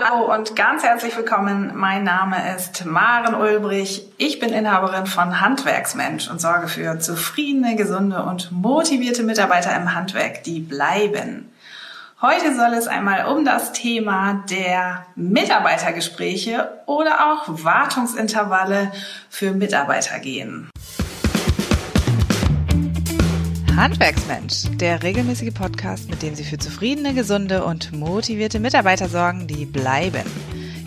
Hallo und ganz herzlich willkommen. Mein Name ist Maren Ulbrich. Ich bin Inhaberin von Handwerksmensch und sorge für zufriedene, gesunde und motivierte Mitarbeiter im Handwerk, die bleiben. Heute soll es einmal um das Thema der Mitarbeitergespräche oder auch Wartungsintervalle für Mitarbeiter gehen. Handwerksmensch, der regelmäßige Podcast, mit dem Sie für zufriedene, gesunde und motivierte Mitarbeiter sorgen, die bleiben.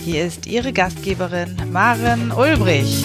Hier ist Ihre Gastgeberin Maren Ulbrich.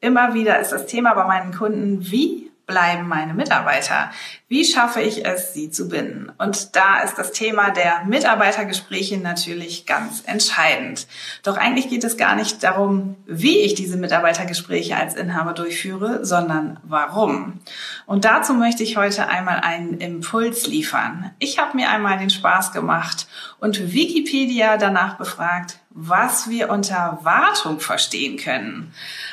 Immer wieder ist das Thema bei meinen Kunden, wie bleiben meine Mitarbeiter? Wie schaffe ich es, sie zu binden? Und da ist das Thema der Mitarbeitergespräche natürlich ganz entscheidend. Doch eigentlich geht es gar nicht darum, wie ich diese Mitarbeitergespräche als Inhaber durchführe, sondern warum. Und dazu möchte ich heute einmal einen Impuls liefern. Ich habe mir einmal den Spaß gemacht und Wikipedia danach befragt, was wir unter Wartung verstehen können.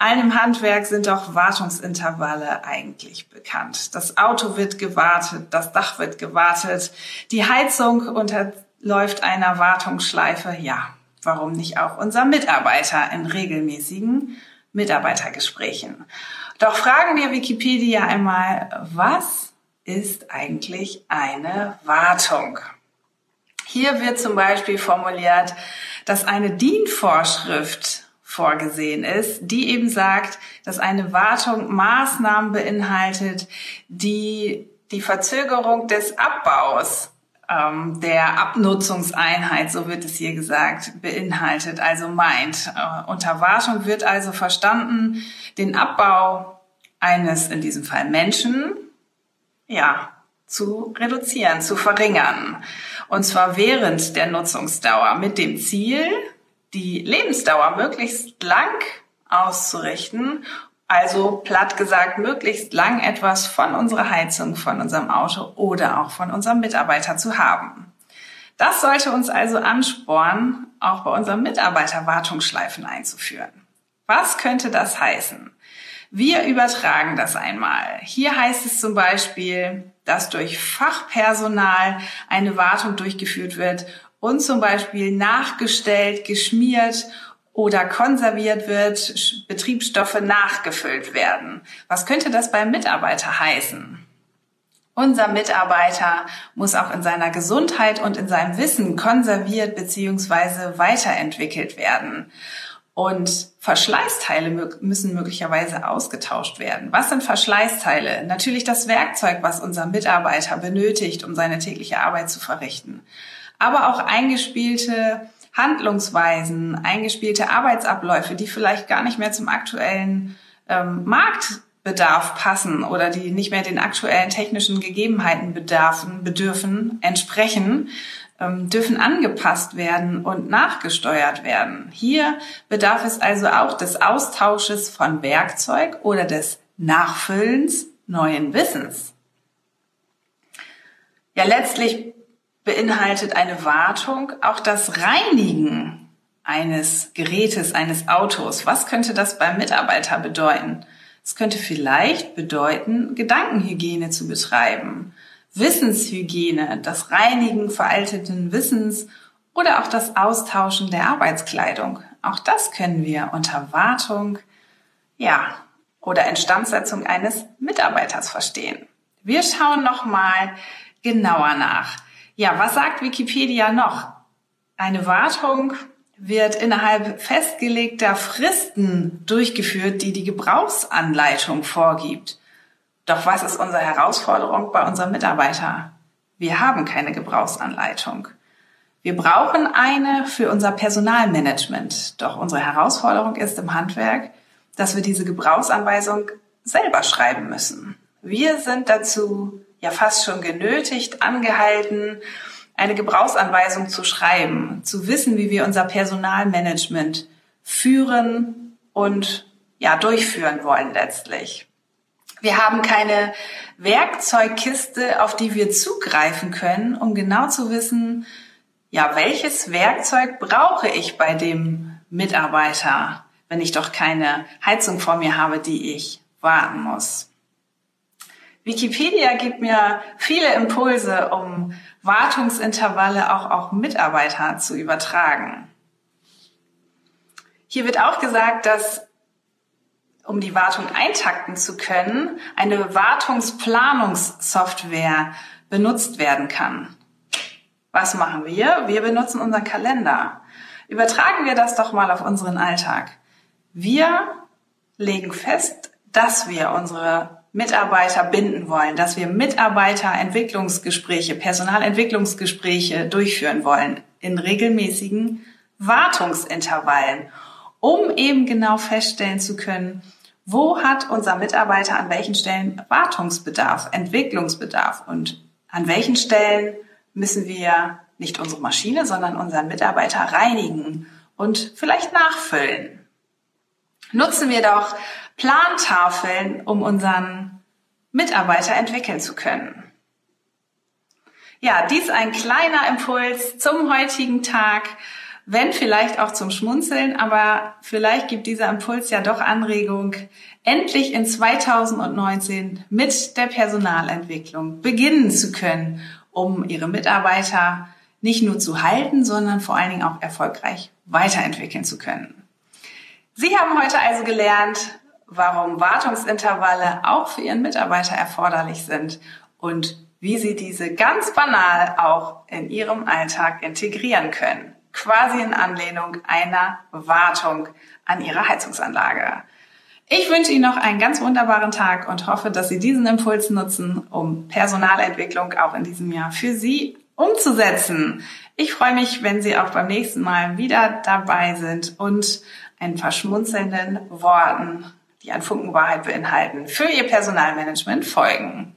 Im Handwerk sind doch Wartungsintervalle eigentlich bekannt. Das Auto wird gewartet, das Dach wird gewartet, die Heizung unterläuft einer Wartungsschleife. Ja, warum nicht auch unser Mitarbeiter in regelmäßigen Mitarbeitergesprächen? Doch fragen wir Wikipedia einmal, was ist eigentlich eine Wartung? Hier wird zum Beispiel formuliert, dass eine DIN-Vorschrift vorgesehen ist, die eben sagt, dass eine Wartung Maßnahmen beinhaltet, die die Verzögerung des Abbaus ähm, der Abnutzungseinheit, so wird es hier gesagt, beinhaltet, also meint. Äh, unter Wartung wird also verstanden, den Abbau eines, in diesem Fall Menschen, ja, zu reduzieren, zu verringern. Und zwar während der Nutzungsdauer mit dem Ziel, die Lebensdauer möglichst lang auszurichten. Also platt gesagt, möglichst lang etwas von unserer Heizung, von unserem Auto oder auch von unserem Mitarbeiter zu haben. Das sollte uns also anspornen, auch bei unseren Mitarbeiter Wartungsschleifen einzuführen. Was könnte das heißen? Wir übertragen das einmal. Hier heißt es zum Beispiel, dass durch Fachpersonal eine Wartung durchgeführt wird und zum Beispiel nachgestellt, geschmiert oder konserviert wird, Betriebsstoffe nachgefüllt werden. Was könnte das beim Mitarbeiter heißen? Unser Mitarbeiter muss auch in seiner Gesundheit und in seinem Wissen konserviert bzw. weiterentwickelt werden. Und Verschleißteile müssen möglicherweise ausgetauscht werden. Was sind Verschleißteile? Natürlich das Werkzeug, was unser Mitarbeiter benötigt, um seine tägliche Arbeit zu verrichten. Aber auch eingespielte Handlungsweisen, eingespielte Arbeitsabläufe, die vielleicht gar nicht mehr zum aktuellen ähm, Marktbedarf passen oder die nicht mehr den aktuellen technischen Gegebenheiten bedarfen, bedürfen, entsprechen, ähm, dürfen angepasst werden und nachgesteuert werden. Hier bedarf es also auch des Austausches von Werkzeug oder des Nachfüllens neuen Wissens. Ja, letztlich beinhaltet eine Wartung auch das Reinigen eines Gerätes, eines Autos. Was könnte das beim Mitarbeiter bedeuten? Es könnte vielleicht bedeuten, Gedankenhygiene zu betreiben Wissenshygiene, das Reinigen veralteten Wissens oder auch das Austauschen der Arbeitskleidung. Auch das können wir unter Wartung, ja, oder Instandsetzung eines Mitarbeiters verstehen. Wir schauen nochmal genauer nach. Ja, was sagt Wikipedia noch? Eine Wartung wird innerhalb festgelegter Fristen durchgeführt, die die Gebrauchsanleitung vorgibt. Doch was ist unsere Herausforderung bei unserem Mitarbeiter? Wir haben keine Gebrauchsanleitung. Wir brauchen eine für unser Personalmanagement. Doch unsere Herausforderung ist im Handwerk, dass wir diese Gebrauchsanweisung selber schreiben müssen. Wir sind dazu ja fast schon genötigt, angehalten, eine Gebrauchsanweisung zu schreiben, zu wissen, wie wir unser Personalmanagement führen und ja durchführen wollen letztlich. Wir haben keine Werkzeugkiste, auf die wir zugreifen können, um genau zu wissen, ja, welches Werkzeug brauche ich bei dem Mitarbeiter, wenn ich doch keine Heizung vor mir habe, die ich warten muss. Wikipedia gibt mir viele Impulse, um Wartungsintervalle auch auf Mitarbeiter zu übertragen. Hier wird auch gesagt, dass um die Wartung eintakten zu können, eine Wartungsplanungssoftware benutzt werden kann. Was machen wir? Wir benutzen unseren Kalender. Übertragen wir das doch mal auf unseren Alltag. Wir legen fest, dass wir unsere Mitarbeiter binden wollen, dass wir Mitarbeiterentwicklungsgespräche, Personalentwicklungsgespräche durchführen wollen in regelmäßigen Wartungsintervallen, um eben genau feststellen zu können, wo hat unser Mitarbeiter an welchen Stellen Wartungsbedarf, Entwicklungsbedarf und an welchen Stellen müssen wir nicht unsere Maschine, sondern unseren Mitarbeiter reinigen und vielleicht nachfüllen. Nutzen wir doch Plantafeln, um unseren Mitarbeiter entwickeln zu können. Ja, dies ein kleiner Impuls zum heutigen Tag, wenn vielleicht auch zum Schmunzeln, aber vielleicht gibt dieser Impuls ja doch Anregung, endlich in 2019 mit der Personalentwicklung beginnen zu können, um ihre Mitarbeiter nicht nur zu halten, sondern vor allen Dingen auch erfolgreich weiterentwickeln zu können. Sie haben heute also gelernt, warum Wartungsintervalle auch für Ihren Mitarbeiter erforderlich sind und wie Sie diese ganz banal auch in Ihrem Alltag integrieren können. Quasi in Anlehnung einer Wartung an Ihrer Heizungsanlage. Ich wünsche Ihnen noch einen ganz wunderbaren Tag und hoffe, dass Sie diesen Impuls nutzen, um Personalentwicklung auch in diesem Jahr für Sie umzusetzen. Ich freue mich, wenn Sie auch beim nächsten Mal wieder dabei sind und ein paar schmunzelnden Worten die ein Funken Wahrheit beinhalten, für Ihr Personalmanagement folgen.